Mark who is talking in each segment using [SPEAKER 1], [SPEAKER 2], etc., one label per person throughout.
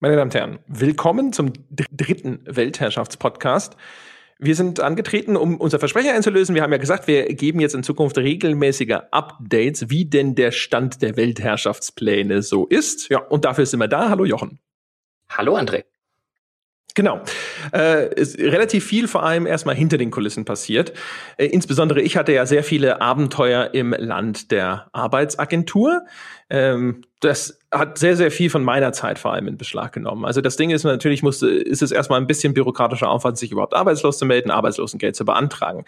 [SPEAKER 1] Meine Damen und Herren, willkommen zum dritten Weltherrschaftspodcast. Wir sind angetreten, um unser Versprechen einzulösen. Wir haben ja gesagt, wir geben jetzt in Zukunft regelmäßige Updates, wie denn der Stand der Weltherrschaftspläne so ist. Ja, und dafür sind wir da. Hallo Jochen.
[SPEAKER 2] Hallo André.
[SPEAKER 1] Genau. Äh, relativ viel vor allem erstmal hinter den Kulissen passiert. Äh, insbesondere ich hatte ja sehr viele Abenteuer im Land der Arbeitsagentur. Ähm, das hat sehr, sehr viel von meiner Zeit vor allem in Beschlag genommen. Also das Ding ist natürlich, musste, ist es erstmal ein bisschen bürokratischer Aufwand, sich überhaupt arbeitslos zu melden, Arbeitslosengeld zu beantragen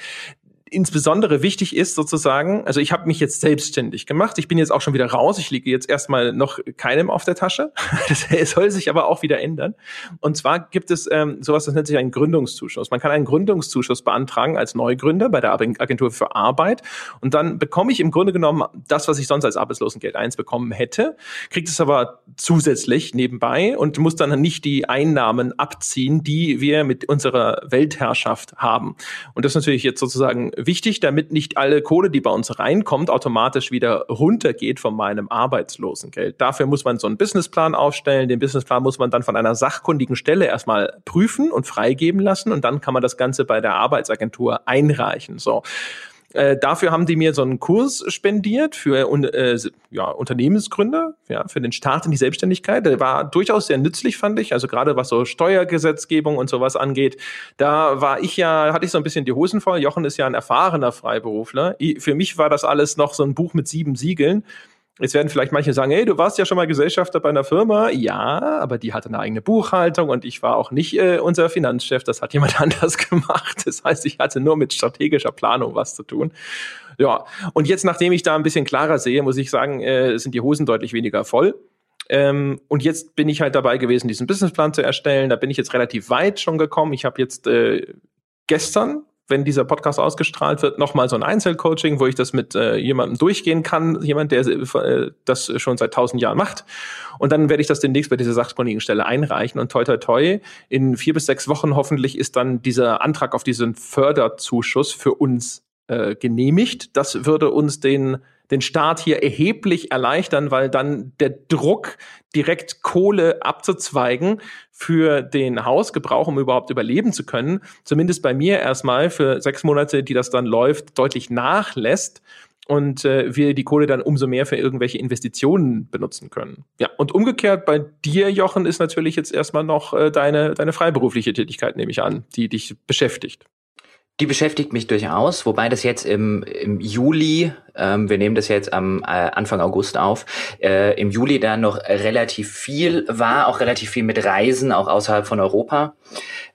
[SPEAKER 1] insbesondere wichtig ist sozusagen, also ich habe mich jetzt selbstständig gemacht, ich bin jetzt auch schon wieder raus, ich liege jetzt erstmal noch keinem auf der Tasche, das soll sich aber auch wieder ändern. Und zwar gibt es ähm, sowas, das nennt sich einen Gründungszuschuss. Man kann einen Gründungszuschuss beantragen als Neugründer bei der Agentur für Arbeit und dann bekomme ich im Grunde genommen das, was ich sonst als Arbeitslosengeld 1 bekommen hätte, kriegt es aber zusätzlich nebenbei und muss dann nicht die Einnahmen abziehen, die wir mit unserer Weltherrschaft haben. Und das ist natürlich jetzt sozusagen wichtig, damit nicht alle Kohle, die bei uns reinkommt, automatisch wieder runtergeht von meinem Arbeitslosengeld. Dafür muss man so einen Businessplan aufstellen. Den Businessplan muss man dann von einer sachkundigen Stelle erstmal prüfen und freigeben lassen und dann kann man das Ganze bei der Arbeitsagentur einreichen. So. Äh, dafür haben die mir so einen Kurs spendiert für äh, ja, Unternehmensgründer, ja, für den Start in die Selbstständigkeit. Der war durchaus sehr nützlich, fand ich. Also gerade was so Steuergesetzgebung und sowas angeht, da war ich ja, hatte ich so ein bisschen die Hosen voll. Jochen ist ja ein erfahrener Freiberufler. Für mich war das alles noch so ein Buch mit sieben Siegeln. Jetzt werden vielleicht manche sagen, hey, du warst ja schon mal Gesellschafter bei einer Firma. Ja, aber die hatte eine eigene Buchhaltung und ich war auch nicht äh, unser Finanzchef. Das hat jemand anders gemacht. Das heißt, ich hatte nur mit strategischer Planung was zu tun. Ja, und jetzt, nachdem ich da ein bisschen klarer sehe, muss ich sagen, äh, sind die Hosen deutlich weniger voll. Ähm, und jetzt bin ich halt dabei gewesen, diesen Businessplan zu erstellen. Da bin ich jetzt relativ weit schon gekommen. Ich habe jetzt äh, gestern wenn dieser Podcast ausgestrahlt wird, nochmal so ein Einzelcoaching, wo ich das mit äh, jemandem durchgehen kann, jemand, der äh, das schon seit tausend Jahren macht. Und dann werde ich das demnächst bei dieser sachkundigen Stelle einreichen. Und toi, toi, toi, in vier bis sechs Wochen hoffentlich ist dann dieser Antrag auf diesen Förderzuschuss für uns äh, genehmigt. Das würde uns den den Staat hier erheblich erleichtern, weil dann der Druck, direkt Kohle abzuzweigen für den Hausgebrauch, um überhaupt überleben zu können, zumindest bei mir erstmal für sechs Monate, die das dann läuft, deutlich nachlässt und äh, wir die Kohle dann umso mehr für irgendwelche Investitionen benutzen können. Ja, und umgekehrt bei dir, Jochen, ist natürlich jetzt erstmal noch äh, deine, deine freiberufliche Tätigkeit, nehme ich an, die dich beschäftigt.
[SPEAKER 2] Die beschäftigt mich durchaus, wobei das jetzt im, im Juli, ähm, wir nehmen das jetzt am äh, Anfang August auf, äh, im Juli dann noch relativ viel war, auch relativ viel mit Reisen, auch außerhalb von Europa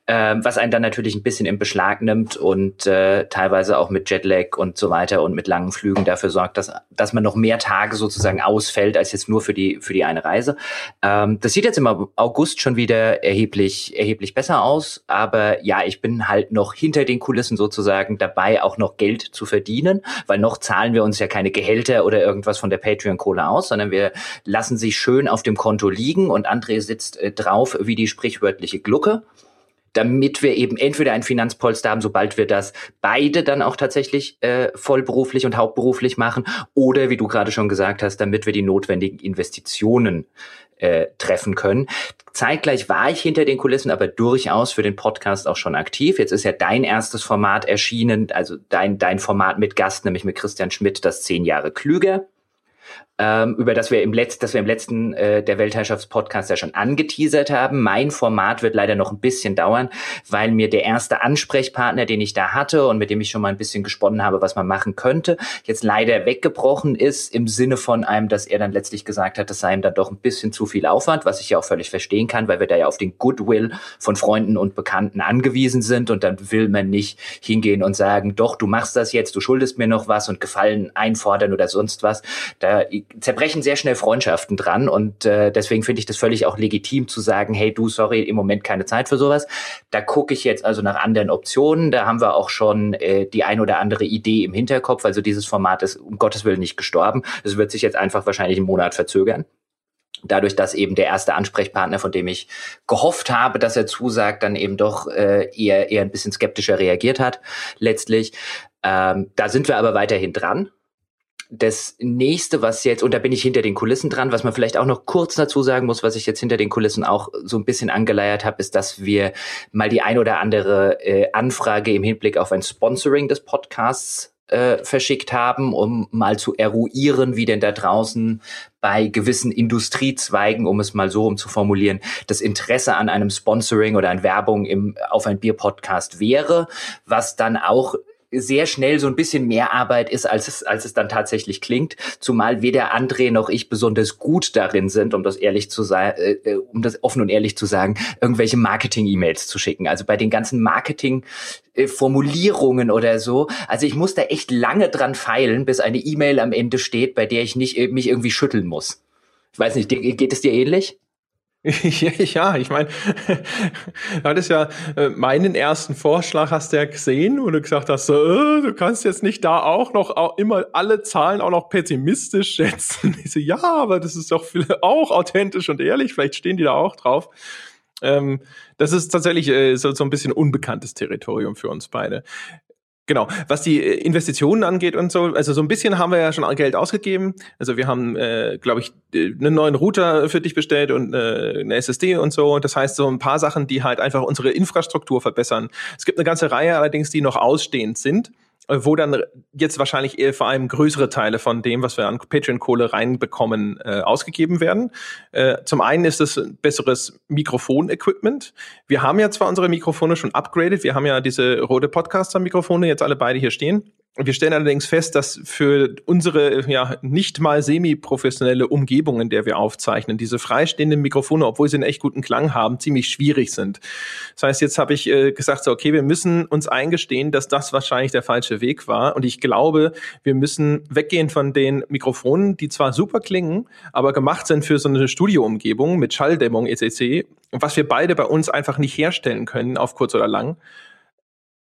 [SPEAKER 2] ähm, was einen dann natürlich ein bisschen im Beschlag nimmt und äh, teilweise auch mit Jetlag und so weiter und mit langen Flügen dafür sorgt, dass, dass man noch mehr Tage sozusagen ausfällt als jetzt nur für die, für die eine Reise. Ähm, das sieht jetzt im August schon wieder erheblich, erheblich besser aus, aber ja, ich bin halt noch hinter den Kulissen sozusagen dabei, auch noch Geld zu verdienen, weil noch zahlen wir uns ja keine Gehälter oder irgendwas von der Patreon-Kohle aus, sondern wir lassen sie schön auf dem Konto liegen und André sitzt äh, drauf wie die sprichwörtliche Glucke damit wir eben entweder ein Finanzpolster haben, sobald wir das beide dann auch tatsächlich äh, vollberuflich und hauptberuflich machen, oder wie du gerade schon gesagt hast, damit wir die notwendigen Investitionen äh, treffen können. Zeitgleich war ich hinter den Kulissen aber durchaus für den Podcast auch schon aktiv. Jetzt ist ja dein erstes Format erschienen, also dein, dein Format mit Gast, nämlich mit Christian Schmidt, das zehn Jahre klüger ähm, über das wir im letzten, das wir im letzten äh, der Weltherrschaftspodcast ja schon angeteasert haben. Mein Format wird leider noch ein bisschen dauern, weil mir der erste Ansprechpartner, den ich da hatte und mit dem ich schon mal ein bisschen gesponnen habe, was man machen könnte, jetzt leider weggebrochen ist im Sinne von einem, dass er dann letztlich gesagt hat, das sei ihm dann doch ein bisschen zu viel Aufwand, was ich ja auch völlig verstehen kann, weil wir da ja auf den Goodwill von Freunden und Bekannten angewiesen sind und dann will man nicht hingehen und sagen, doch, du machst das jetzt, du schuldest mir noch was und Gefallen einfordern oder sonst was. Da zerbrechen sehr schnell Freundschaften dran und äh, deswegen finde ich das völlig auch legitim zu sagen, hey du, sorry, im Moment keine Zeit für sowas. Da gucke ich jetzt also nach anderen Optionen. Da haben wir auch schon äh, die ein oder andere Idee im Hinterkopf. Also dieses Format ist um Gottes Willen nicht gestorben. Es wird sich jetzt einfach wahrscheinlich einen Monat verzögern dadurch, dass eben der erste Ansprechpartner, von dem ich gehofft habe, dass er zusagt, dann eben doch äh, eher eher ein bisschen skeptischer reagiert hat letztlich. Ähm, da sind wir aber weiterhin dran das nächste, was jetzt, und da bin ich hinter den Kulissen dran, was man vielleicht auch noch kurz dazu sagen muss, was ich jetzt hinter den Kulissen auch so ein bisschen angeleiert habe, ist, dass wir mal die ein oder andere äh, Anfrage im Hinblick auf ein Sponsoring des Podcasts äh, verschickt haben, um mal zu eruieren, wie denn da draußen bei gewissen Industriezweigen, um es mal so um zu formulieren, das Interesse an einem Sponsoring oder an Werbung im auf ein Bier Podcast wäre, was dann auch sehr schnell so ein bisschen mehr Arbeit ist, als es, als es dann tatsächlich klingt. Zumal weder André noch ich besonders gut darin sind, um das ehrlich zu sagen, äh, äh, um das offen und ehrlich zu sagen, irgendwelche Marketing-E-Mails zu schicken. Also bei den ganzen Marketing-Formulierungen oder so. Also ich muss da echt lange dran feilen, bis eine E-Mail am Ende steht, bei der ich nicht äh, mich irgendwie schütteln muss. Ich weiß nicht, geht es dir ähnlich?
[SPEAKER 1] Ja, ich meine, du hattest ja äh, meinen ersten Vorschlag hast du ja gesehen, wo du gesagt hast, äh, du kannst jetzt nicht da auch noch auch immer alle Zahlen auch noch pessimistisch schätzen. Ich so, ja, aber das ist doch auch authentisch und ehrlich, vielleicht stehen die da auch drauf. Ähm, das ist tatsächlich äh, so ein bisschen unbekanntes Territorium für uns beide. Genau, was die äh, Investitionen angeht und so, also so ein bisschen haben wir ja schon Geld ausgegeben. Also wir haben, äh, glaube ich, einen neuen Router für dich bestellt und äh, eine SSD und so. Das heißt, so ein paar Sachen, die halt einfach unsere Infrastruktur verbessern. Es gibt eine ganze Reihe allerdings, die noch ausstehend sind. Äh, wo dann jetzt wahrscheinlich eher vor allem größere Teile von dem, was wir an Patreon-Kohle reinbekommen, äh, ausgegeben werden. Äh, zum einen ist es besseres Mikrofon-Equipment. Wir haben ja zwar unsere Mikrofone schon upgraded, wir haben ja diese rote Podcaster-Mikrofone jetzt alle beide hier stehen. Wir stellen allerdings fest, dass für unsere ja nicht mal semi-professionelle Umgebung, in der wir aufzeichnen, diese freistehenden Mikrofone, obwohl sie einen echt guten Klang haben, ziemlich schwierig sind. Das heißt, jetzt habe ich äh, gesagt, so, okay, wir müssen uns eingestehen, dass das wahrscheinlich der falsche Weg war. Und ich glaube, wir müssen weggehen von den Mikrofonen, die zwar super klingen, aber gemacht sind für so eine Studioumgebung mit Schalldämmung etc., was wir beide bei uns einfach nicht herstellen können, auf kurz oder lang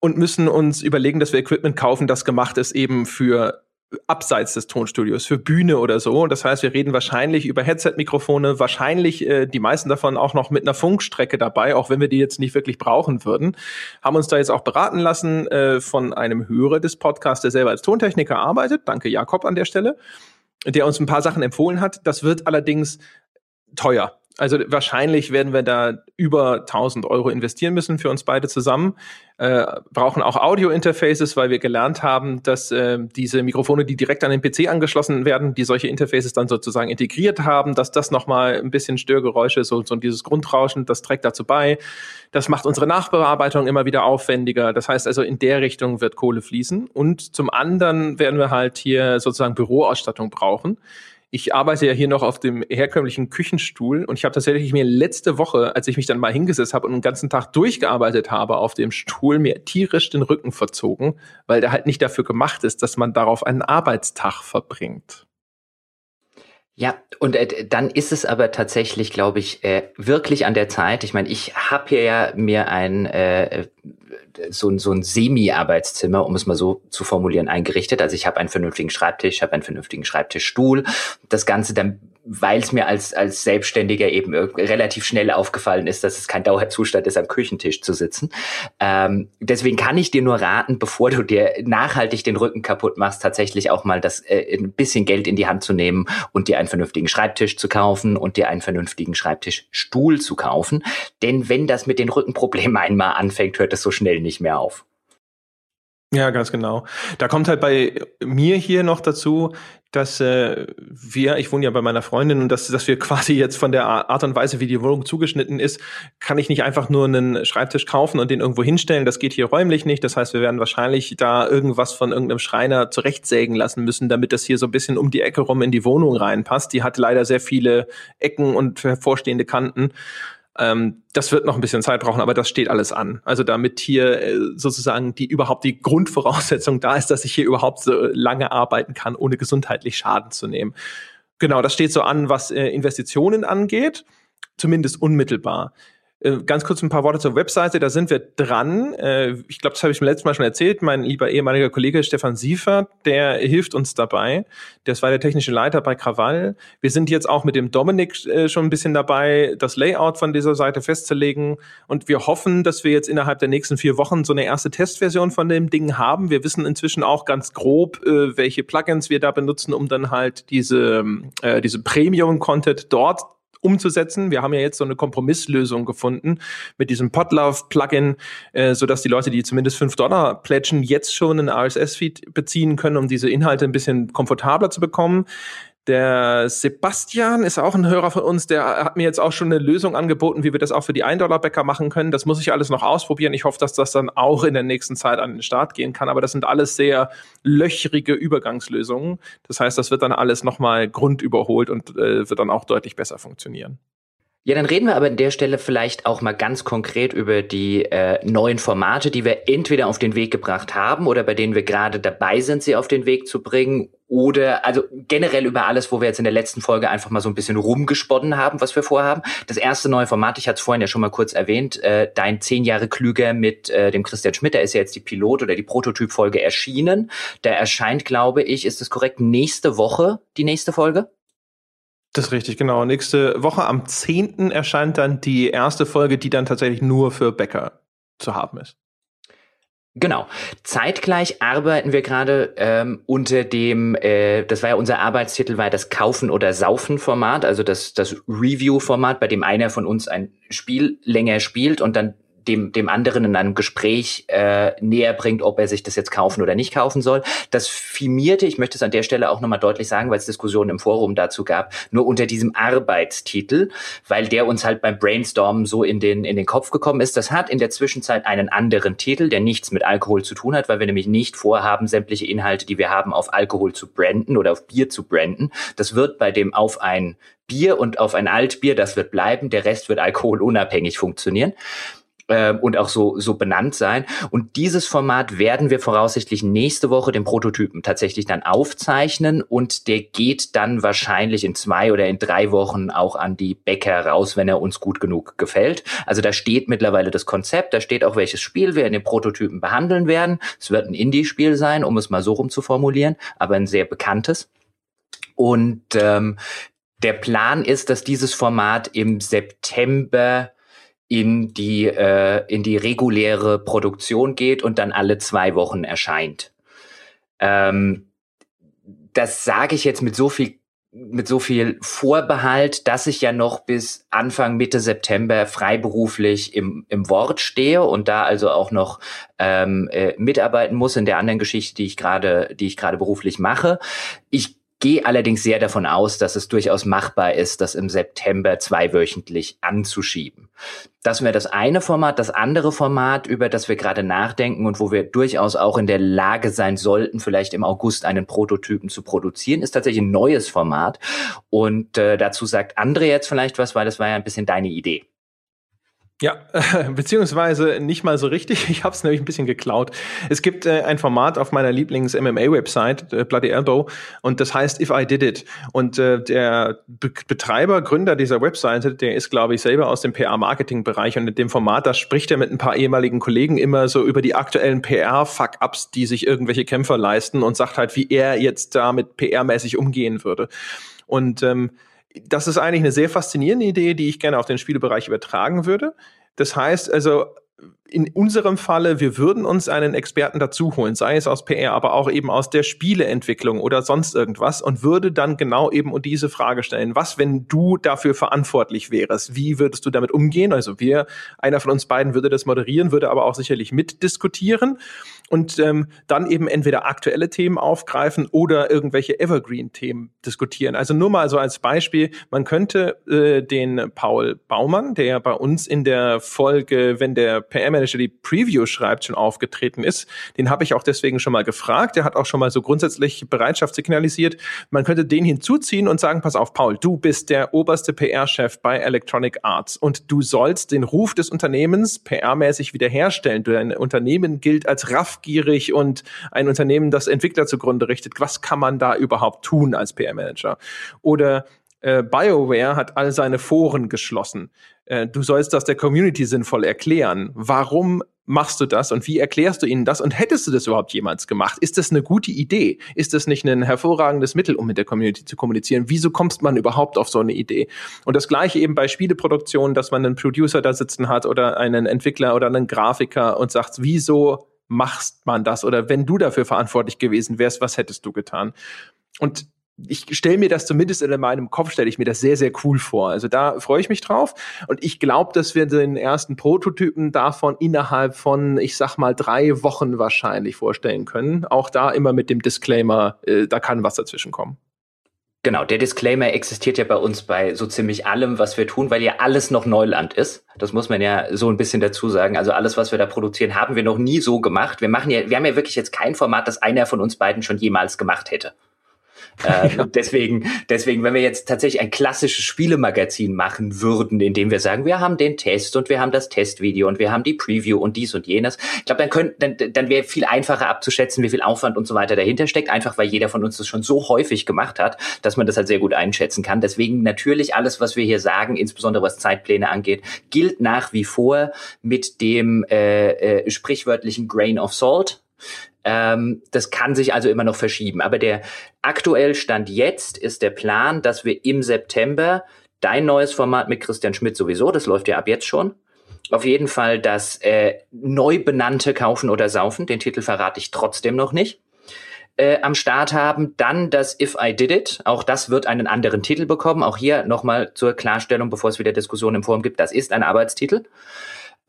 [SPEAKER 1] und müssen uns überlegen, dass wir Equipment kaufen, das gemacht ist eben für abseits des Tonstudios, für Bühne oder so. Das heißt, wir reden wahrscheinlich über Headset-Mikrofone, wahrscheinlich äh, die meisten davon auch noch mit einer Funkstrecke dabei, auch wenn wir die jetzt nicht wirklich brauchen würden. Haben uns da jetzt auch beraten lassen äh, von einem Hörer des Podcasts, der selber als Tontechniker arbeitet. Danke Jakob an der Stelle, der uns ein paar Sachen empfohlen hat. Das wird allerdings teuer. Also wahrscheinlich werden wir da über 1000 Euro investieren müssen für uns beide zusammen. Äh, brauchen auch Audio-Interfaces, weil wir gelernt haben, dass äh, diese Mikrofone, die direkt an den PC angeschlossen werden, die solche Interfaces dann sozusagen integriert haben, dass das nochmal ein bisschen Störgeräusche, so, so dieses Grundrauschen, das trägt dazu bei. Das macht unsere Nachbearbeitung immer wieder aufwendiger. Das heißt also, in der Richtung wird Kohle fließen. Und zum anderen werden wir halt hier sozusagen Büroausstattung brauchen ich arbeite ja hier noch auf dem herkömmlichen Küchenstuhl und ich habe tatsächlich mir letzte Woche, als ich mich dann mal hingesetzt habe und einen ganzen Tag durchgearbeitet habe auf dem Stuhl, mir tierisch den Rücken verzogen, weil der halt nicht dafür gemacht ist, dass man darauf einen Arbeitstag verbringt.
[SPEAKER 2] Ja, und äh, dann ist es aber tatsächlich, glaube ich, äh, wirklich an der Zeit. Ich meine, ich habe hier ja mir ein äh, so, so ein Semi-Arbeitszimmer, um es mal so zu formulieren, eingerichtet. Also ich habe einen vernünftigen Schreibtisch, habe einen vernünftigen Schreibtischstuhl. Das Ganze dann weil es mir als, als Selbstständiger eben relativ schnell aufgefallen ist, dass es kein Dauerzustand ist, am Küchentisch zu sitzen. Ähm, deswegen kann ich dir nur raten, bevor du dir nachhaltig den Rücken kaputt machst, tatsächlich auch mal das äh, ein bisschen Geld in die Hand zu nehmen und dir einen vernünftigen Schreibtisch zu kaufen und dir einen vernünftigen Schreibtischstuhl zu kaufen. Denn wenn das mit den Rückenproblemen einmal anfängt, hört es so schnell nicht mehr auf.
[SPEAKER 1] Ja, ganz genau. Da kommt halt bei mir hier noch dazu, dass äh, wir, ich wohne ja bei meiner Freundin und dass, dass wir quasi jetzt von der Art und Weise, wie die Wohnung zugeschnitten ist, kann ich nicht einfach nur einen Schreibtisch kaufen und den irgendwo hinstellen. Das geht hier räumlich nicht. Das heißt, wir werden wahrscheinlich da irgendwas von irgendeinem Schreiner zurechtsägen lassen müssen, damit das hier so ein bisschen um die Ecke rum in die Wohnung reinpasst. Die hat leider sehr viele Ecken und hervorstehende Kanten. Ähm, das wird noch ein bisschen Zeit brauchen, aber das steht alles an. Also damit hier äh, sozusagen die überhaupt die Grundvoraussetzung da ist, dass ich hier überhaupt so lange arbeiten kann, ohne gesundheitlich Schaden zu nehmen. Genau, das steht so an, was äh, Investitionen angeht, zumindest unmittelbar. Äh, ganz kurz ein paar Worte zur Webseite. Da sind wir dran. Äh, ich glaube, das habe ich mir letztes Mal schon erzählt. Mein lieber ehemaliger Kollege Stefan Siefert, der hilft uns dabei. Das war der technische Leiter bei Krawall. Wir sind jetzt auch mit dem Dominik äh, schon ein bisschen dabei, das Layout von dieser Seite festzulegen. Und wir hoffen, dass wir jetzt innerhalb der nächsten vier Wochen so eine erste Testversion von dem Ding haben. Wir wissen inzwischen auch ganz grob, welche Plugins wir da benutzen, um dann halt diese, diese Premium-Content dort umzusetzen. Wir haben ja jetzt so eine Kompromisslösung gefunden mit diesem Podlove-Plugin, äh, sodass die Leute, die zumindest fünf Dollar plätschen, jetzt schon einen RSS-Feed beziehen können, um diese Inhalte ein bisschen komfortabler zu bekommen. Der Sebastian ist auch ein Hörer von uns, der hat mir jetzt auch schon eine Lösung angeboten, wie wir das auch für die 1-Dollar-Bäcker machen können. Das muss ich alles noch ausprobieren. Ich hoffe, dass das dann auch in der nächsten Zeit an den Start gehen kann. Aber das sind alles sehr löchrige Übergangslösungen. Das heißt, das wird dann alles nochmal grundüberholt und äh, wird dann auch deutlich besser funktionieren.
[SPEAKER 2] Ja, dann reden wir aber an der Stelle vielleicht auch mal ganz konkret über die äh, neuen Formate, die wir entweder auf den Weg gebracht haben oder bei denen wir gerade dabei sind, sie auf den Weg zu bringen. Oder also generell über alles, wo wir jetzt in der letzten Folge einfach mal so ein bisschen rumgesponnen haben, was wir vorhaben. Das erste neue Format, ich hatte es vorhin ja schon mal kurz erwähnt, äh, dein zehn Jahre klüger mit äh, dem Christian Schmidt, da ist ja jetzt die Pilot- oder die Prototypfolge erschienen. Da erscheint, glaube ich, ist es korrekt, nächste Woche die nächste Folge?
[SPEAKER 1] Das ist richtig, genau. Nächste Woche am 10. erscheint dann die erste Folge, die dann tatsächlich nur für Bäcker zu haben ist.
[SPEAKER 2] Genau. Zeitgleich arbeiten wir gerade ähm, unter dem, äh, das war ja unser Arbeitstitel, war das Kaufen oder Saufen Format, also das, das Review Format, bei dem einer von uns ein Spiel länger spielt und dann dem, dem anderen in einem Gespräch äh, näher bringt, ob er sich das jetzt kaufen oder nicht kaufen soll. Das firmierte, ich möchte es an der Stelle auch nochmal deutlich sagen, weil es Diskussionen im Forum dazu gab, nur unter diesem Arbeitstitel, weil der uns halt beim Brainstormen so in den, in den Kopf gekommen ist. Das hat in der Zwischenzeit einen anderen Titel, der nichts mit Alkohol zu tun hat, weil wir nämlich nicht vorhaben, sämtliche Inhalte, die wir haben, auf Alkohol zu branden oder auf Bier zu branden. Das wird bei dem auf ein Bier und auf ein Altbier, das wird bleiben. Der Rest wird alkoholunabhängig funktionieren äh, und auch so, so benannt sein. Und dieses Format werden wir voraussichtlich nächste Woche den Prototypen tatsächlich dann aufzeichnen und der geht dann wahrscheinlich in zwei oder in drei Wochen auch an die Bäcker raus, wenn er uns gut genug gefällt. Also da steht mittlerweile das Konzept, da steht auch, welches Spiel wir in den Prototypen behandeln werden. Es wird ein Indie-Spiel sein, um es mal so rum zu formulieren, aber ein sehr bekanntes. Und ähm, der Plan ist, dass dieses Format im September in die, äh, in die reguläre Produktion geht und dann alle zwei Wochen erscheint. Ähm, das sage ich jetzt mit so viel mit so viel Vorbehalt, dass ich ja noch bis Anfang Mitte September freiberuflich im, im Wort stehe und da also auch noch ähm, äh, mitarbeiten muss in der anderen Geschichte, die ich gerade, die ich gerade beruflich mache. Ich gehe allerdings sehr davon aus, dass es durchaus machbar ist, das im September zweiwöchentlich anzuschieben. Das wäre das eine Format. Das andere Format, über das wir gerade nachdenken und wo wir durchaus auch in der Lage sein sollten, vielleicht im August einen Prototypen zu produzieren, ist tatsächlich ein neues Format. Und äh, dazu sagt André jetzt vielleicht was, weil das war ja ein bisschen deine Idee.
[SPEAKER 1] Ja, beziehungsweise nicht mal so richtig. Ich habe es nämlich ein bisschen geklaut. Es gibt äh, ein Format auf meiner Lieblings-MMA-Website, äh, Bloody Elbow, und das heißt If I Did It. Und äh, der Be Betreiber, Gründer dieser Webseite, der ist, glaube ich, selber aus dem PR-Marketing-Bereich und in dem Format, da spricht er mit ein paar ehemaligen Kollegen immer so über die aktuellen PR-Fuck-Ups, die sich irgendwelche Kämpfer leisten und sagt halt, wie er jetzt damit PR-mäßig umgehen würde. Und ähm, das ist eigentlich eine sehr faszinierende Idee, die ich gerne auf den Spielebereich übertragen würde. Das heißt also, in unserem Falle, wir würden uns einen Experten dazu holen, sei es aus PR, aber auch eben aus der Spieleentwicklung oder sonst irgendwas und würde dann genau eben diese Frage stellen. Was, wenn du dafür verantwortlich wärst? Wie würdest du damit umgehen? Also wir, einer von uns beiden würde das moderieren, würde aber auch sicherlich mitdiskutieren und ähm, dann eben entweder aktuelle Themen aufgreifen oder irgendwelche Evergreen-Themen diskutieren. Also nur mal so als Beispiel, man könnte äh, den Paul Baumann, der bei uns in der Folge, wenn der PR-Manager die Preview schreibt, schon aufgetreten ist, den habe ich auch deswegen schon mal gefragt. Der hat auch schon mal so grundsätzlich Bereitschaft signalisiert. Man könnte den hinzuziehen und sagen, pass auf, Paul, du bist der oberste PR-Chef bei Electronic Arts und du sollst den Ruf des Unternehmens PR-mäßig wiederherstellen. Dein Unternehmen gilt als raff raffgierig und ein Unternehmen, das Entwickler zugrunde richtet. Was kann man da überhaupt tun als PR-Manager? Oder äh, BioWare hat all seine Foren geschlossen. äh, du sollst das der Community sinnvoll erklären. Warum machst du das und wie erklärst du ihnen das und hättest du das überhaupt jemals gemacht? Ist das eine gute Idee? Ist das nicht ein hervorragendes Mittel, um mit der Community zu kommunizieren? Wieso kommt man überhaupt auf so eine Idee? Und das gleiche eben bei Spieleproduktionen, dass man einen Producer da sitzen hat oder einen Entwickler oder einen Grafiker und sagt, wieso machst man das? Oder wenn du dafür verantwortlich gewesen wärst, was hättest du getan? Und ich stelle mir das zumindest in meinem Kopf, stelle ich mir das sehr, sehr cool vor. Also da freue ich mich drauf. Und ich glaube, dass wir den ersten Prototypen davon innerhalb von, ich sag mal, drei Wochen wahrscheinlich vorstellen können. Auch da immer mit dem Disclaimer, äh, da kann was dazwischen kommen.
[SPEAKER 2] Genau, der Disclaimer existiert ja bei uns bei so ziemlich allem, was wir tun, weil ja alles noch Neuland ist. Das muss man ja so ein bisschen dazu sagen. Also alles, was wir da produzieren, haben wir noch nie so gemacht. Wir machen ja, wir haben ja wirklich jetzt kein Format, das einer von uns beiden schon jemals gemacht hätte. Äh, ja. Deswegen, deswegen, wenn wir jetzt tatsächlich ein klassisches Spielemagazin machen würden, in dem wir sagen, wir haben den Test und wir haben das Testvideo und wir haben die Preview und dies und jenes, ich glaube, dann könnte, dann, dann wäre viel einfacher abzuschätzen, wie viel Aufwand und so weiter dahinter steckt, einfach weil jeder von uns das schon so häufig gemacht hat, dass man das halt sehr gut einschätzen kann. Deswegen natürlich alles, was wir hier sagen, insbesondere was Zeitpläne angeht, gilt nach wie vor mit dem äh, äh, sprichwörtlichen Grain of Salt. Ähm, das kann sich also immer noch verschieben. Aber der aktuell Stand jetzt ist der Plan, dass wir im September dein neues Format mit Christian Schmidt sowieso, das läuft ja ab jetzt schon. Auf jeden Fall das äh, neu benannte Kaufen oder Saufen, den Titel verrate ich trotzdem noch nicht. Äh, am Start haben. Dann das If I Did It. Auch das wird einen anderen Titel bekommen. Auch hier nochmal zur Klarstellung, bevor es wieder Diskussionen im Forum gibt. Das ist ein Arbeitstitel.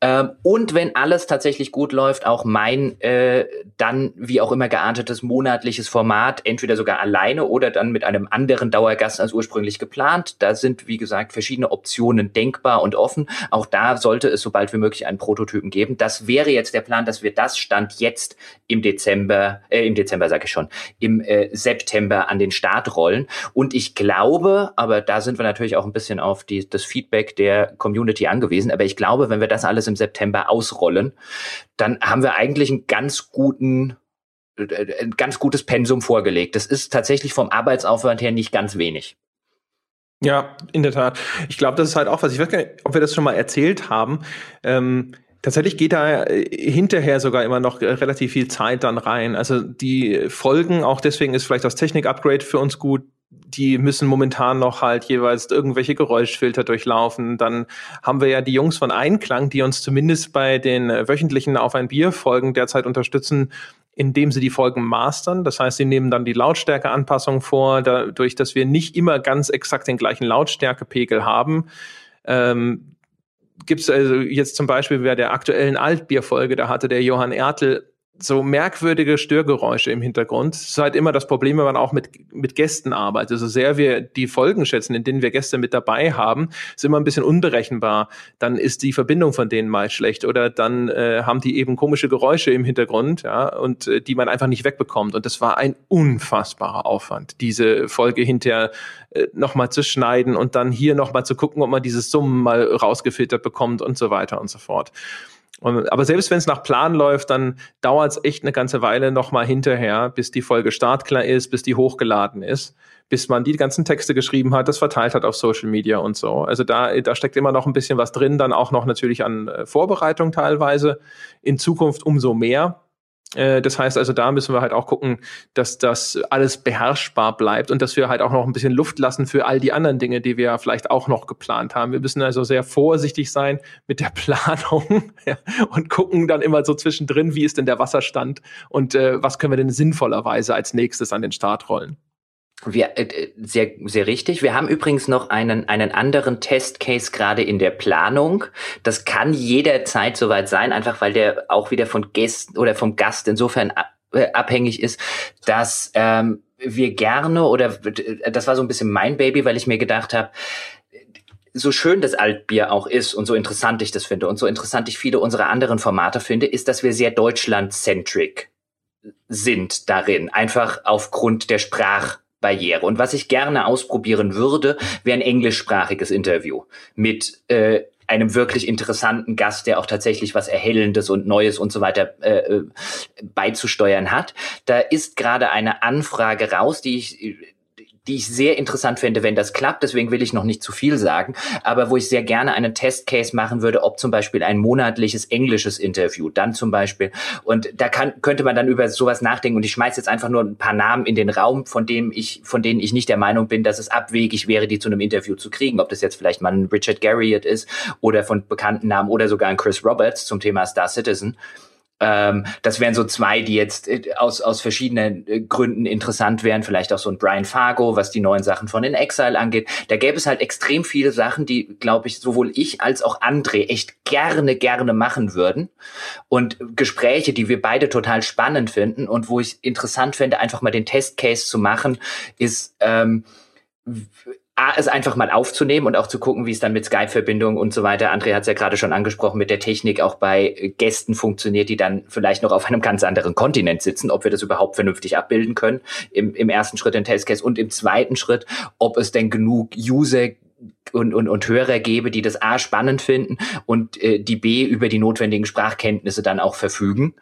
[SPEAKER 2] Ähm, und wenn alles tatsächlich gut läuft, auch mein äh, dann wie auch immer geahntetes monatliches Format, entweder sogar alleine oder dann mit einem anderen Dauergast als ursprünglich geplant. Da sind, wie gesagt, verschiedene Optionen denkbar und offen. Auch da sollte es sobald wie möglich einen Prototypen geben. Das wäre jetzt der Plan, dass wir das Stand jetzt im Dezember, äh, im Dezember sage ich schon, im äh, September an den Start rollen. Und ich glaube, aber da sind wir natürlich auch ein bisschen auf die, das Feedback der Community angewiesen, aber ich glaube, wenn wir das alles im im September ausrollen, dann haben wir eigentlich einen ganz guten äh, ein ganz gutes Pensum vorgelegt. Das ist tatsächlich vom Arbeitsaufwand her nicht ganz wenig.
[SPEAKER 1] Ja, in der Tat. Ich glaube, das ist halt auch was. Ich weiß gar nicht, ob wir das schon mal erzählt haben. Ähm, tatsächlich geht da äh, hinterher sogar immer noch relativ viel Zeit dann rein. Also die Folgen, auch deswegen ist vielleicht das Technik-Upgrade für uns gut die müssen momentan noch halt jeweils irgendwelche Geräuschfilter durchlaufen. Dann haben wir ja die Jungs von Einklang, die uns zumindest bei den wöchentlichen Auf ein Bier Folgen derzeit unterstützen, indem sie die Folgen mastern. Das heißt, sie nehmen dann die Lautstärkeanpassung vor, dadurch, dass wir nicht immer ganz exakt den gleichen Lautstärkepegel haben. Ähm, Gibt es also jetzt zum Beispiel bei der aktuellen Altbier-Folge, da hatte der Johann Ertel so merkwürdige Störgeräusche im Hintergrund. Das ist halt immer das Problem, wenn man auch mit, mit Gästen arbeitet. So sehr wir die Folgen schätzen, in denen wir Gäste mit dabei haben, ist immer ein bisschen unberechenbar. Dann ist die Verbindung von denen mal schlecht oder dann äh, haben die eben komische Geräusche im Hintergrund, ja, und äh, die man einfach nicht wegbekommt. Und das war ein unfassbarer Aufwand, diese Folge hinterher äh, nochmal zu schneiden und dann hier nochmal zu gucken, ob man dieses Summen mal rausgefiltert bekommt und so weiter und so fort. Und, aber selbst wenn es nach Plan läuft, dann dauert es echt eine ganze Weile nochmal hinterher, bis die Folge startklar ist, bis die hochgeladen ist, bis man die ganzen Texte geschrieben hat, das verteilt hat auf Social Media und so. Also da, da steckt immer noch ein bisschen was drin, dann auch noch natürlich an äh, Vorbereitung teilweise. In Zukunft umso mehr. Äh, das heißt also, da müssen wir halt auch gucken, dass das alles beherrschbar bleibt und dass wir halt auch noch ein bisschen Luft lassen für all die anderen Dinge, die wir vielleicht auch noch geplant haben. Wir müssen also sehr vorsichtig sein mit der Planung und gucken dann immer so zwischendrin, wie ist denn der Wasserstand und äh, was können wir denn sinnvollerweise als nächstes an den Start rollen.
[SPEAKER 2] Wir, äh, sehr, sehr richtig. Wir haben übrigens noch einen, einen anderen Testcase gerade in der Planung. Das kann jederzeit soweit sein, einfach weil der auch wieder von Gästen oder vom Gast insofern äh, abhängig ist, dass ähm, wir gerne oder das war so ein bisschen mein Baby, weil ich mir gedacht habe, so schön das Altbier auch ist und so interessant ich das finde und so interessant ich viele unserer anderen Formate finde, ist, dass wir sehr Deutschland-centric sind darin, einfach aufgrund der Sprach Barriere. Und was ich gerne ausprobieren würde, wäre ein englischsprachiges Interview mit äh, einem wirklich interessanten Gast, der auch tatsächlich was Erhellendes und Neues und so weiter äh, äh beizusteuern hat. Da ist gerade eine Anfrage raus, die ich die ich sehr interessant finde, wenn das klappt. Deswegen will ich noch nicht zu viel sagen, aber wo ich sehr gerne einen Testcase machen würde, ob zum Beispiel ein monatliches englisches Interview, dann zum Beispiel. Und da kann, könnte man dann über sowas nachdenken. Und ich schmeiße jetzt einfach nur ein paar Namen in den Raum, von dem ich, von denen ich nicht der Meinung bin, dass es abwegig wäre, die zu einem Interview zu kriegen. Ob das jetzt vielleicht mal ein Richard Garriott ist oder von bekannten Namen oder sogar ein Chris Roberts zum Thema Star Citizen. Ähm, das wären so zwei, die jetzt äh, aus, aus verschiedenen äh, Gründen interessant wären. Vielleicht auch so ein Brian Fargo, was die neuen Sachen von In Exile angeht. Da gäbe es halt extrem viele Sachen, die, glaube ich, sowohl ich als auch André echt gerne, gerne machen würden. Und Gespräche, die wir beide total spannend finden und wo ich interessant fände, einfach mal den Testcase zu machen, ist, ähm, A, es einfach mal aufzunehmen und auch zu gucken, wie es dann mit Skype-Verbindung und so weiter, André hat es ja gerade schon angesprochen, mit der Technik auch bei Gästen funktioniert, die dann vielleicht noch auf einem ganz anderen Kontinent sitzen, ob wir das überhaupt vernünftig abbilden können, im, im ersten Schritt den Testcase und im zweiten Schritt, ob es denn genug User und, und, und Hörer gebe, die das A spannend finden und äh, die B über die notwendigen Sprachkenntnisse dann auch verfügen.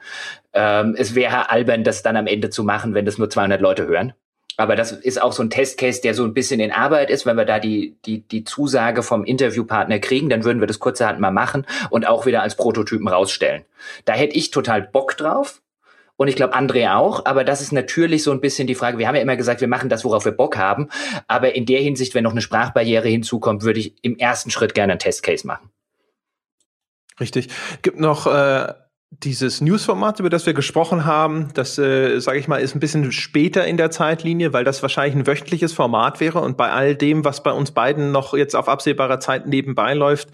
[SPEAKER 2] Ähm, es wäre albern, das dann am Ende zu machen, wenn das nur 200 Leute hören. Aber das ist auch so ein Testcase, der so ein bisschen in Arbeit ist. Wenn wir da die, die, die Zusage vom Interviewpartner kriegen, dann würden wir das kurzerhand mal machen und auch wieder als Prototypen rausstellen. Da hätte ich total Bock drauf. Und ich glaube, André auch. Aber das ist natürlich so ein bisschen die Frage. Wir haben ja immer gesagt, wir machen das, worauf wir Bock haben. Aber in der Hinsicht, wenn noch eine Sprachbarriere hinzukommt, würde ich im ersten Schritt gerne einen Testcase machen.
[SPEAKER 1] Richtig. Gibt noch äh, dieses Newsformat, über das wir gesprochen haben, das, äh, sage ich mal, ist ein bisschen später in der Zeitlinie, weil das wahrscheinlich ein wöchentliches Format wäre. Und bei all dem, was bei uns beiden noch jetzt auf absehbarer Zeit nebenbei läuft,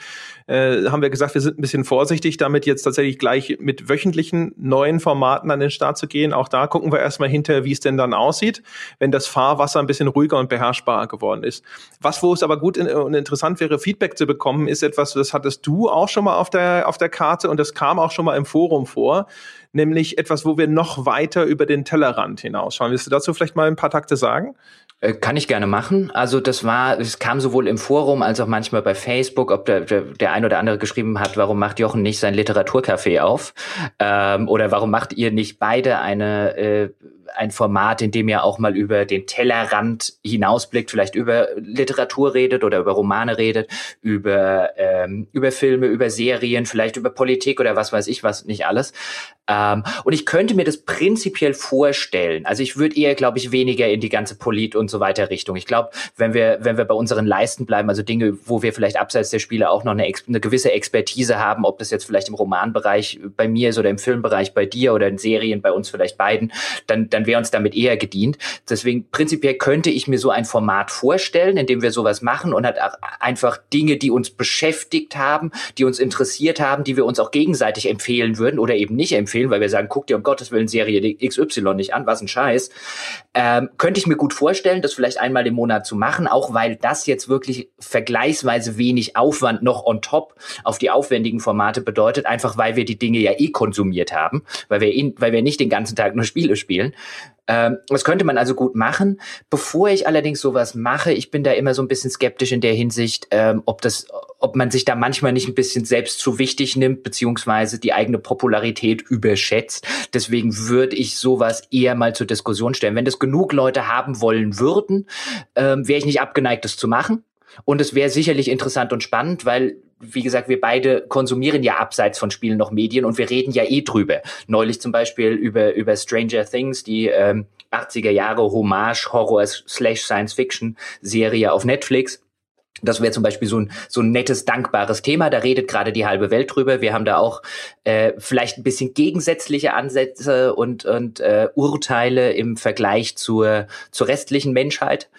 [SPEAKER 1] äh, haben wir gesagt, wir sind ein bisschen vorsichtig damit, jetzt tatsächlich gleich mit wöchentlichen neuen Formaten an den Start zu gehen. Auch da gucken wir erstmal hinter, wie es denn dann aussieht, wenn das Fahrwasser ein bisschen ruhiger und beherrschbarer geworden ist. Was, wo es aber gut und interessant wäre, Feedback zu bekommen, ist etwas, das hattest du auch schon mal auf der, auf der Karte und das kam auch schon mal im Forum vor nämlich etwas, wo wir noch weiter über den Tellerrand hinausschauen. Willst du dazu vielleicht mal ein paar Takte sagen?
[SPEAKER 2] Äh, kann ich gerne machen. Also das war, es kam sowohl im Forum als auch manchmal bei Facebook, ob der, der, der ein oder andere geschrieben hat, warum macht Jochen nicht sein Literaturcafé auf? Ähm, oder warum macht ihr nicht beide eine äh, ein Format, in dem ihr auch mal über den Tellerrand hinausblickt, vielleicht über Literatur redet oder über Romane redet, über, ähm, über Filme, über Serien, vielleicht über Politik oder was weiß ich was, nicht alles. Ähm, und ich könnte mir das prinzipiell vorstellen. Also ich würde eher, glaube ich, weniger in die ganze Polit und so weiter Richtung. Ich glaube, wenn wir, wenn wir bei unseren Leisten bleiben, also Dinge, wo wir vielleicht abseits der Spiele auch noch eine, eine gewisse Expertise haben, ob das jetzt vielleicht im Romanbereich bei mir ist oder im Filmbereich bei dir oder in Serien bei uns vielleicht beiden, dann, dann wäre uns damit eher gedient. Deswegen prinzipiell könnte ich mir so ein Format vorstellen, in dem wir sowas machen und halt einfach Dinge, die uns beschäftigt haben, die uns interessiert haben, die wir uns auch gegenseitig empfehlen würden oder eben nicht empfehlen, weil wir sagen, guck dir um Gottes Willen Serie XY nicht an, was ein Scheiß. Ähm, könnte ich mir gut vorstellen, das vielleicht einmal im Monat zu machen, auch weil das jetzt wirklich vergleichsweise wenig Aufwand noch on top auf die aufwendigen Formate bedeutet, einfach weil wir die Dinge ja eh konsumiert haben, weil wir, in, weil wir nicht den ganzen Tag nur Spiele spielen. Ähm, das könnte man also gut machen. Bevor ich allerdings sowas mache, ich bin da immer so ein bisschen skeptisch in der Hinsicht, ähm, ob das, ob man sich da manchmal nicht ein bisschen selbst zu wichtig nimmt, beziehungsweise die eigene Popularität überschätzt. Deswegen würde ich sowas eher mal zur Diskussion stellen. Wenn das genug Leute haben wollen würden, ähm, wäre ich nicht abgeneigt, das zu machen. Und es wäre sicherlich interessant und spannend, weil wie gesagt, wir beide konsumieren ja abseits von Spielen noch Medien und wir reden ja eh drüber. Neulich zum Beispiel über, über Stranger Things, die ähm, 80er Jahre Hommage, Horror slash Science Fiction Serie auf Netflix. Das wäre zum Beispiel so ein, so ein nettes, dankbares Thema. Da redet gerade die halbe Welt drüber. Wir haben da auch äh, vielleicht ein bisschen gegensätzliche Ansätze und, und äh, Urteile im Vergleich zur, zur restlichen Menschheit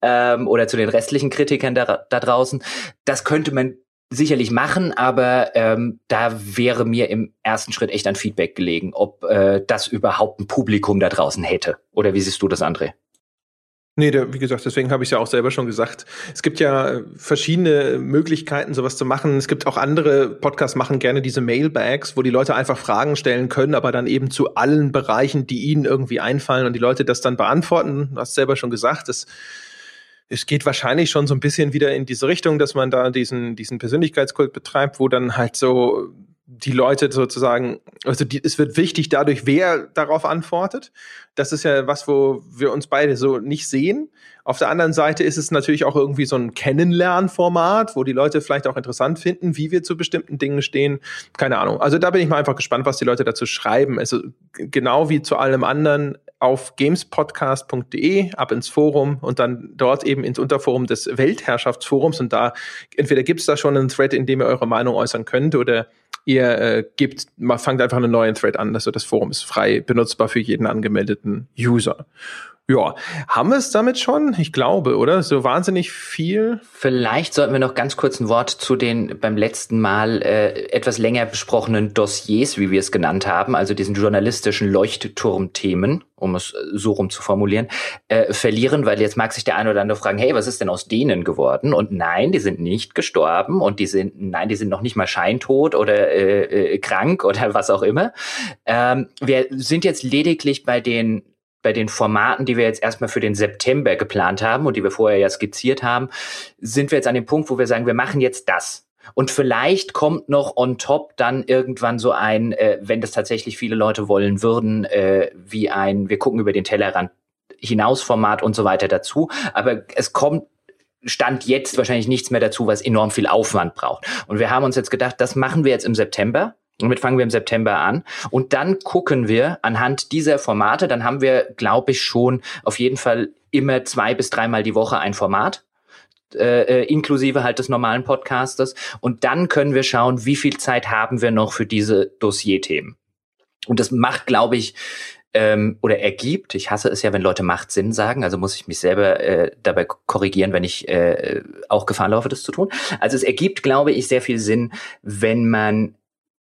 [SPEAKER 2] ähm, oder zu den restlichen Kritikern da, da draußen. Das könnte man sicherlich machen, aber ähm, da wäre mir im ersten Schritt echt ein Feedback gelegen, ob äh, das überhaupt ein Publikum da draußen hätte. Oder wie siehst du das, André?
[SPEAKER 1] Nee, der, wie gesagt, deswegen habe ich ja auch selber schon gesagt. Es gibt ja verschiedene Möglichkeiten, sowas zu machen. Es gibt auch andere Podcasts, machen gerne diese Mailbags, wo die Leute einfach Fragen stellen können, aber dann eben zu allen Bereichen, die ihnen irgendwie einfallen und die Leute das dann beantworten. Du hast selber schon gesagt, das es geht wahrscheinlich schon so ein bisschen wieder in diese Richtung, dass man da diesen, diesen Persönlichkeitskult betreibt, wo dann halt so die Leute sozusagen, also die, es wird wichtig dadurch, wer darauf antwortet. Das ist ja was, wo wir uns beide so nicht sehen. Auf der anderen Seite ist es natürlich auch irgendwie so ein Kennenlernformat, wo die Leute vielleicht auch interessant finden, wie wir zu bestimmten Dingen stehen. Keine Ahnung. Also da bin ich mal einfach gespannt, was die Leute dazu schreiben. Also genau wie zu allem anderen auf gamespodcast.de ab ins Forum und dann dort eben ins Unterforum des Weltherrschaftsforums und da entweder gibt es da schon einen Thread, in dem ihr eure Meinung äußern könnt oder ihr äh, mal fangt einfach einen neuen Thread an. Also das Forum ist frei benutzbar für jeden angemeldeten User. Ja, haben wir es damit schon? Ich glaube, oder? So wahnsinnig viel.
[SPEAKER 2] Vielleicht sollten wir noch ganz kurz ein Wort zu den beim letzten Mal äh, etwas länger besprochenen Dossiers, wie wir es genannt haben, also diesen journalistischen Leuchtturmthemen, um es so rum zu formulieren, äh, verlieren, weil jetzt mag sich der eine oder andere fragen, hey, was ist denn aus denen geworden? Und nein, die sind nicht gestorben und die sind, nein, die sind noch nicht mal scheintot oder äh, äh, krank oder was auch immer. Ähm, wir sind jetzt lediglich bei den bei den Formaten, die wir jetzt erstmal für den September geplant haben und die wir vorher ja skizziert haben, sind wir jetzt an dem Punkt, wo wir sagen, wir machen jetzt das. Und vielleicht kommt noch on top dann irgendwann so ein, äh, wenn das tatsächlich viele Leute wollen würden, äh, wie ein, wir gucken über den Tellerrand hinaus Format und so weiter dazu. Aber es kommt Stand jetzt wahrscheinlich nichts mehr dazu, was enorm viel Aufwand braucht. Und wir haben uns jetzt gedacht, das machen wir jetzt im September damit fangen wir im September an. Und dann gucken wir anhand dieser Formate, dann haben wir, glaube ich, schon auf jeden Fall immer zwei bis dreimal die Woche ein Format. Äh, äh, inklusive halt des normalen Podcastes. Und dann können wir schauen, wie viel Zeit haben wir noch für diese Dossierthemen. Und das macht, glaube ich, ähm, oder ergibt, ich hasse es ja, wenn Leute Macht Sinn sagen, also muss ich mich selber äh, dabei korrigieren, wenn ich äh, auch Gefahr laufe, das zu tun. Also es ergibt, glaube ich, sehr viel Sinn, wenn man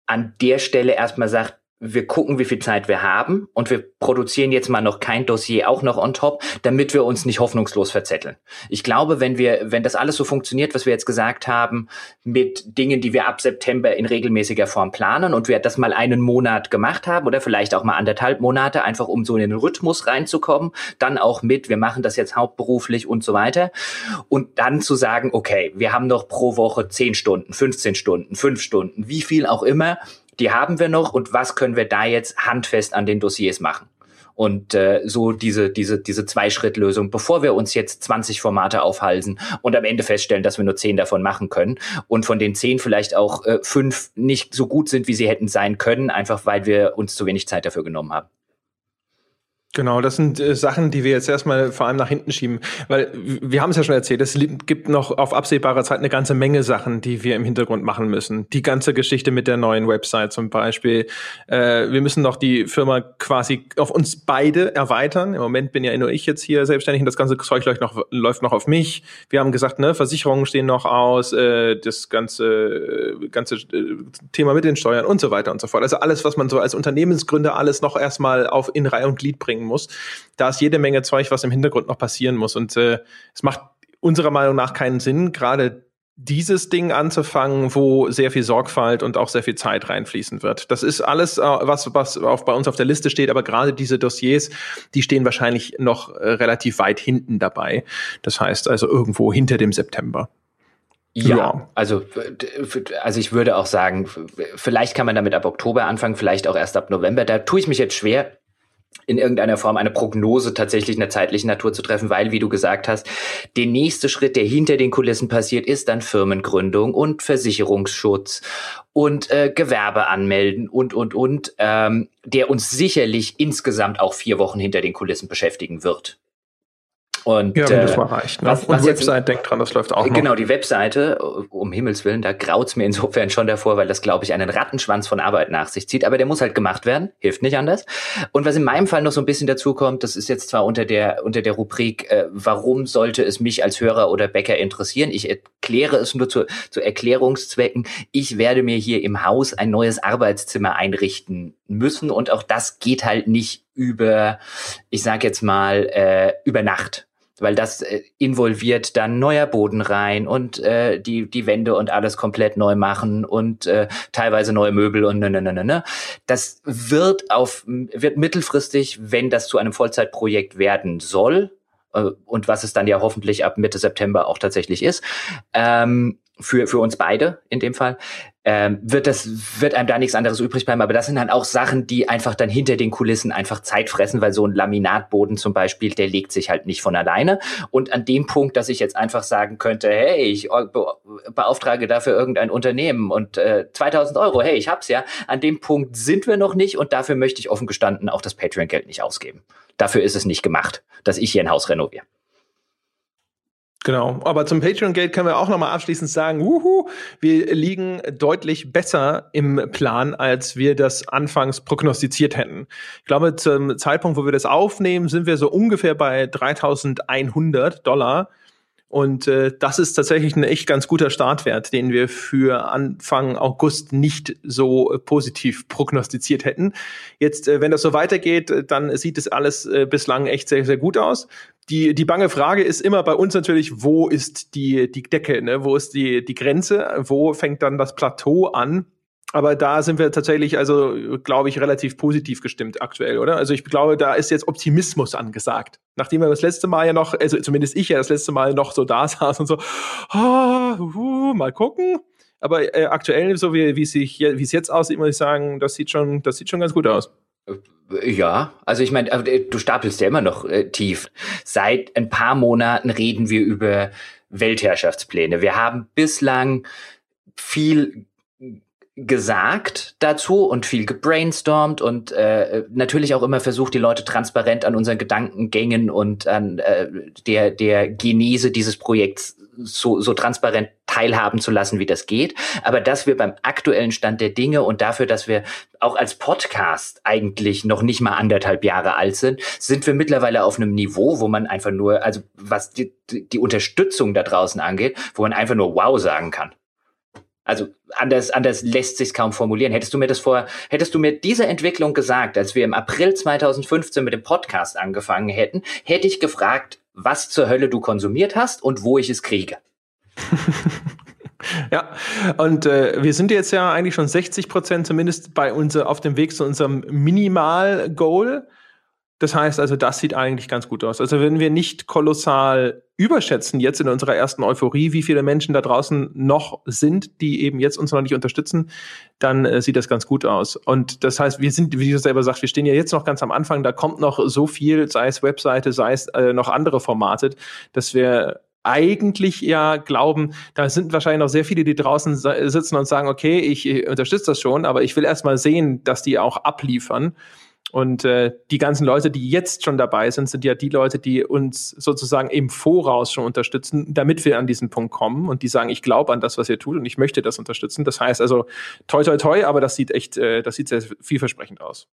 [SPEAKER 2] an der Stelle erstmal sagt, wir gucken, wie viel Zeit wir haben und wir produzieren jetzt mal noch kein Dossier auch noch on top, damit wir uns nicht hoffnungslos verzetteln. Ich glaube, wenn wir, wenn das alles so funktioniert, was wir jetzt gesagt haben, mit Dingen, die wir ab September in regelmäßiger Form planen und wir das mal einen Monat gemacht haben oder vielleicht auch mal anderthalb Monate, einfach um so in den Rhythmus reinzukommen, dann auch mit, wir machen das jetzt hauptberuflich und so weiter und dann zu sagen, okay, wir haben noch pro Woche 10 Stunden, 15 Stunden, 5 Stunden, wie viel auch immer die haben wir noch und was können wir da jetzt handfest an den Dossiers machen? Und äh, so diese, diese, diese Zwei-Schritt-Lösung, bevor wir uns jetzt 20 Formate aufhalsen und am Ende feststellen, dass wir nur 10 davon machen können und von den 10 vielleicht auch äh, fünf nicht so gut sind, wie sie hätten sein können, einfach weil wir uns zu wenig Zeit dafür genommen haben.
[SPEAKER 1] Genau, das sind äh, Sachen, die wir jetzt erstmal vor allem nach hinten schieben, weil wir haben es ja schon erzählt, es gibt noch auf absehbare Zeit eine ganze Menge Sachen, die wir im Hintergrund machen müssen. Die ganze Geschichte mit der neuen Website zum Beispiel. Äh, wir müssen noch die Firma quasi auf uns beide erweitern. Im Moment bin ja nur ich jetzt hier selbstständig und das ganze Zeug läuft noch, läuft noch auf mich. Wir haben gesagt, ne, Versicherungen stehen noch aus, äh, das ganze, äh, ganze äh, Thema mit den Steuern und so weiter und so fort. Also alles, was man so als Unternehmensgründer alles noch erstmal auf in Reihe und Glied bringen muss. Da ist jede Menge Zeug, was im Hintergrund noch passieren muss. Und äh, es macht unserer Meinung nach keinen Sinn, gerade dieses Ding anzufangen, wo sehr viel Sorgfalt und auch sehr viel Zeit reinfließen wird. Das ist alles, äh, was, was auf, bei uns auf der Liste steht, aber gerade diese Dossiers, die stehen wahrscheinlich noch äh, relativ weit hinten dabei. Das heißt also irgendwo hinter dem September.
[SPEAKER 2] Ja, ja, also, also ich würde auch sagen, vielleicht kann man damit ab Oktober anfangen, vielleicht auch erst ab November. Da tue ich mich jetzt schwer, in irgendeiner Form eine Prognose tatsächlich in der zeitlichen Natur zu treffen, weil, wie du gesagt hast, der nächste Schritt, der hinter den Kulissen passiert, ist dann Firmengründung und Versicherungsschutz und äh, Gewerbe anmelden und, und, und, ähm, der uns sicherlich insgesamt auch vier Wochen hinter den Kulissen beschäftigen wird.
[SPEAKER 1] Und, ja, wenn das äh, mal reicht. Ne? Was, und was Website, jetzt, denkt dran, das läuft auch
[SPEAKER 2] noch. Genau, die Webseite, um Himmels Willen, da graut's mir insofern schon davor, weil das, glaube ich, einen Rattenschwanz von Arbeit nach sich zieht. Aber der muss halt gemacht werden, hilft nicht anders. Und was in meinem Fall noch so ein bisschen dazu kommt, das ist jetzt zwar unter der, unter der Rubrik, äh, warum sollte es mich als Hörer oder Bäcker interessieren? Ich erkläre es nur zu, zu Erklärungszwecken. Ich werde mir hier im Haus ein neues Arbeitszimmer einrichten müssen und auch das geht halt nicht über, ich sag jetzt mal, äh, über Nacht weil das äh, involviert dann neuer Boden rein und äh, die die Wände und alles komplett neu machen und äh, teilweise neue Möbel und ne ne ne ne ne. Das wird auf wird mittelfristig, wenn das zu einem Vollzeitprojekt werden soll äh, und was es dann ja hoffentlich ab Mitte September auch tatsächlich ist, ähm, für für uns beide in dem Fall ähm, wird das, wird einem da nichts anderes übrig bleiben. Aber das sind dann auch Sachen, die einfach dann hinter den Kulissen einfach Zeit fressen, weil so ein Laminatboden zum Beispiel, der legt sich halt nicht von alleine. Und an dem Punkt, dass ich jetzt einfach sagen könnte, hey, ich beauftrage dafür irgendein Unternehmen und äh, 2000 Euro, hey, ich hab's ja. An dem Punkt sind wir noch nicht und dafür möchte ich offen gestanden auch das Patreon-Geld nicht ausgeben. Dafür ist es nicht gemacht, dass ich hier ein Haus renoviere.
[SPEAKER 1] Genau, aber zum Patreon-Geld können wir auch nochmal abschließend sagen, wuhu, wir liegen deutlich besser im Plan, als wir das anfangs prognostiziert hätten. Ich glaube, zum Zeitpunkt, wo wir das aufnehmen, sind wir so ungefähr bei 3100 Dollar. Und äh, das ist tatsächlich ein echt ganz guter Startwert, den wir für Anfang August nicht so äh, positiv prognostiziert hätten. Jetzt, äh, wenn das so weitergeht, dann sieht es alles äh, bislang echt sehr, sehr gut aus. Die, die bange Frage ist immer bei uns natürlich, wo ist die, die Decke, ne? wo ist die, die Grenze, wo fängt dann das Plateau an? Aber da sind wir tatsächlich, also glaube ich, relativ positiv gestimmt aktuell, oder? Also ich glaube, da ist jetzt Optimismus angesagt. Nachdem wir das letzte Mal ja noch, also zumindest ich ja das letzte Mal noch so da saß und so, oh, uh, mal gucken. Aber äh, aktuell, so wie, wie, es jetzt aussieht, muss ich sagen, das sieht schon, das sieht schon ganz gut aus.
[SPEAKER 2] Ja, also ich meine, äh, du stapelst ja immer noch äh, tief. Seit ein paar Monaten reden wir über Weltherrschaftspläne. Wir haben bislang viel gesagt dazu und viel gebrainstormt und äh, natürlich auch immer versucht, die Leute transparent an unseren Gedankengängen und an äh, der, der Genese dieses Projekts so, so transparent teilhaben zu lassen, wie das geht. Aber dass wir beim aktuellen Stand der Dinge und dafür, dass wir auch als Podcast eigentlich noch nicht mal anderthalb Jahre alt sind, sind wir mittlerweile auf einem Niveau, wo man einfach nur, also was die, die Unterstützung da draußen angeht, wo man einfach nur wow sagen kann. Also anders, anders lässt sich kaum formulieren. Hättest du mir das vor, hättest du mir diese Entwicklung gesagt, als wir im April 2015 mit dem Podcast angefangen hätten, hätte ich gefragt, was zur Hölle du konsumiert hast und wo ich es kriege.
[SPEAKER 1] Ja, und äh, wir sind jetzt ja eigentlich schon 60 Prozent zumindest bei uns auf dem Weg zu unserem Minimal-Goal. Das heißt also, das sieht eigentlich ganz gut aus. Also wenn wir nicht kolossal überschätzen jetzt in unserer ersten Euphorie, wie viele Menschen da draußen noch sind, die eben jetzt uns noch nicht unterstützen, dann äh, sieht das ganz gut aus. Und das heißt, wir sind, wie du selber sagst, wir stehen ja jetzt noch ganz am Anfang, da kommt noch so viel, sei es Webseite, sei es äh, noch andere Formate, dass wir eigentlich ja glauben, da sind wahrscheinlich noch sehr viele, die draußen sitzen und sagen, okay, ich unterstütze das schon, aber ich will erst mal sehen, dass die auch abliefern. Und äh, die ganzen Leute, die jetzt schon dabei sind, sind ja die Leute, die uns sozusagen im Voraus schon unterstützen, damit wir an diesen Punkt kommen und die sagen, ich glaube an das, was ihr tut und ich möchte das unterstützen. Das heißt also, toi, toi, toi, aber das sieht echt, äh, das sieht sehr vielversprechend aus.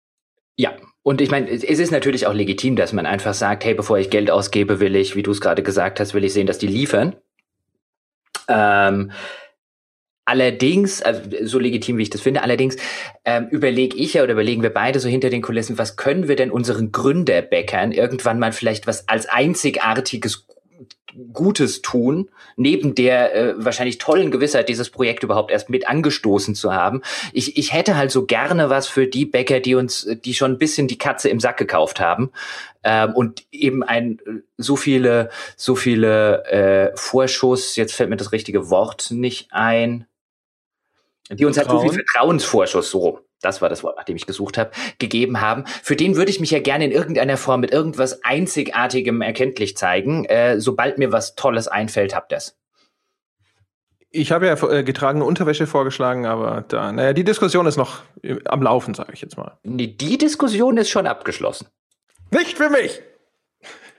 [SPEAKER 2] Ja, und ich meine, es ist natürlich auch legitim, dass man einfach sagt, hey, bevor ich Geld ausgebe, will ich, wie du es gerade gesagt hast, will ich sehen, dass die liefern. Ähm, Allerdings, also so legitim wie ich das finde, allerdings ähm, überlege ich ja oder überlegen wir beide so hinter den Kulissen, was können wir denn unseren Gründerbäckern irgendwann mal vielleicht was als einzigartiges Gutes tun, neben der äh, wahrscheinlich tollen Gewissheit, dieses Projekt überhaupt erst mit angestoßen zu haben. Ich, ich hätte halt so gerne was für die Bäcker, die uns, die schon ein bisschen die Katze im Sack gekauft haben ähm, und eben ein so viele, so viele äh, Vorschuss. Jetzt fällt mir das richtige Wort nicht ein die uns halt so viel Vertrauensvorschuss, so das war das Wort, nach dem ich gesucht habe, gegeben haben. Für den würde ich mich ja gerne in irgendeiner Form mit irgendwas Einzigartigem erkenntlich zeigen. Äh, sobald mir was Tolles einfällt, habt das.
[SPEAKER 1] Ich habe ja äh, getragene Unterwäsche vorgeschlagen, aber da, naja, die Diskussion ist noch äh, am Laufen, sage ich jetzt mal.
[SPEAKER 2] Nee, die Diskussion ist schon abgeschlossen.
[SPEAKER 1] Nicht für mich!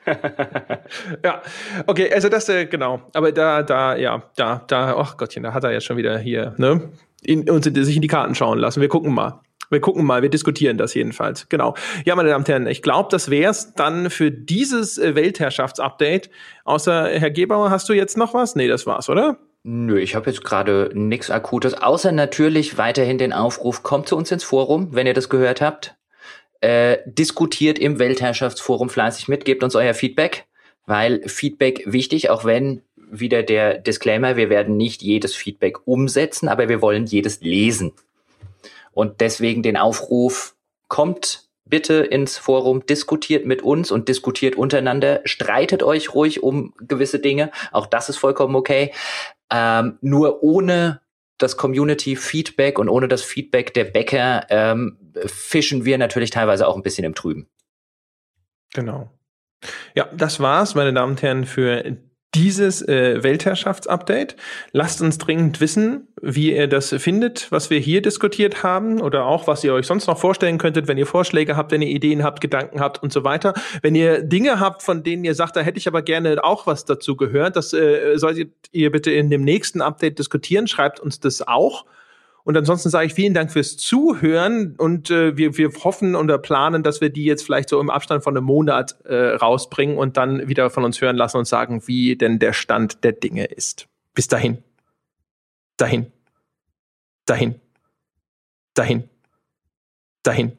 [SPEAKER 1] ja, okay, also das, äh, genau. Aber da, da, ja, da, da, ach Gottchen, da hat er ja schon wieder hier, ne? In, uns sich in die Karten schauen lassen. Wir gucken mal. Wir gucken mal, wir diskutieren das jedenfalls. Genau. Ja, meine Damen und Herren, ich glaube, das wär's dann für dieses äh, Weltherrschaftsupdate. Außer Herr Gebauer, hast du jetzt noch was? Nee, das war's, oder?
[SPEAKER 2] Nö, ich habe jetzt gerade nichts Akutes, außer natürlich weiterhin den Aufruf, kommt zu uns ins Forum, wenn ihr das gehört habt. Äh, diskutiert im Weltherrschaftsforum fleißig mit, gebt uns euer Feedback, weil Feedback wichtig, auch wenn wieder der Disclaimer, wir werden nicht jedes Feedback umsetzen, aber wir wollen jedes lesen. Und deswegen den Aufruf, kommt bitte ins Forum, diskutiert mit uns und diskutiert untereinander, streitet euch ruhig um gewisse Dinge, auch das ist vollkommen okay. Ähm, nur ohne das Community-Feedback und ohne das Feedback der Bäcker ähm, fischen wir natürlich teilweise auch ein bisschen im Trüben.
[SPEAKER 1] Genau. Ja, das war's, meine Damen und Herren, für dieses äh, Weltherrschaftsupdate. Lasst uns dringend wissen, wie ihr das findet, was wir hier diskutiert haben oder auch, was ihr euch sonst noch vorstellen könntet, wenn ihr Vorschläge habt, wenn ihr Ideen habt, Gedanken habt und so weiter. Wenn ihr Dinge habt, von denen ihr sagt, da hätte ich aber gerne auch was dazu gehört, das äh, solltet ihr bitte in dem nächsten Update diskutieren. Schreibt uns das auch. Und ansonsten sage ich vielen Dank fürs Zuhören und äh, wir, wir hoffen und planen, dass wir die jetzt vielleicht so im Abstand von einem Monat äh, rausbringen und dann wieder von uns hören lassen und sagen, wie denn der Stand der Dinge ist. Bis dahin. Dahin. Dahin. Dahin. Dahin.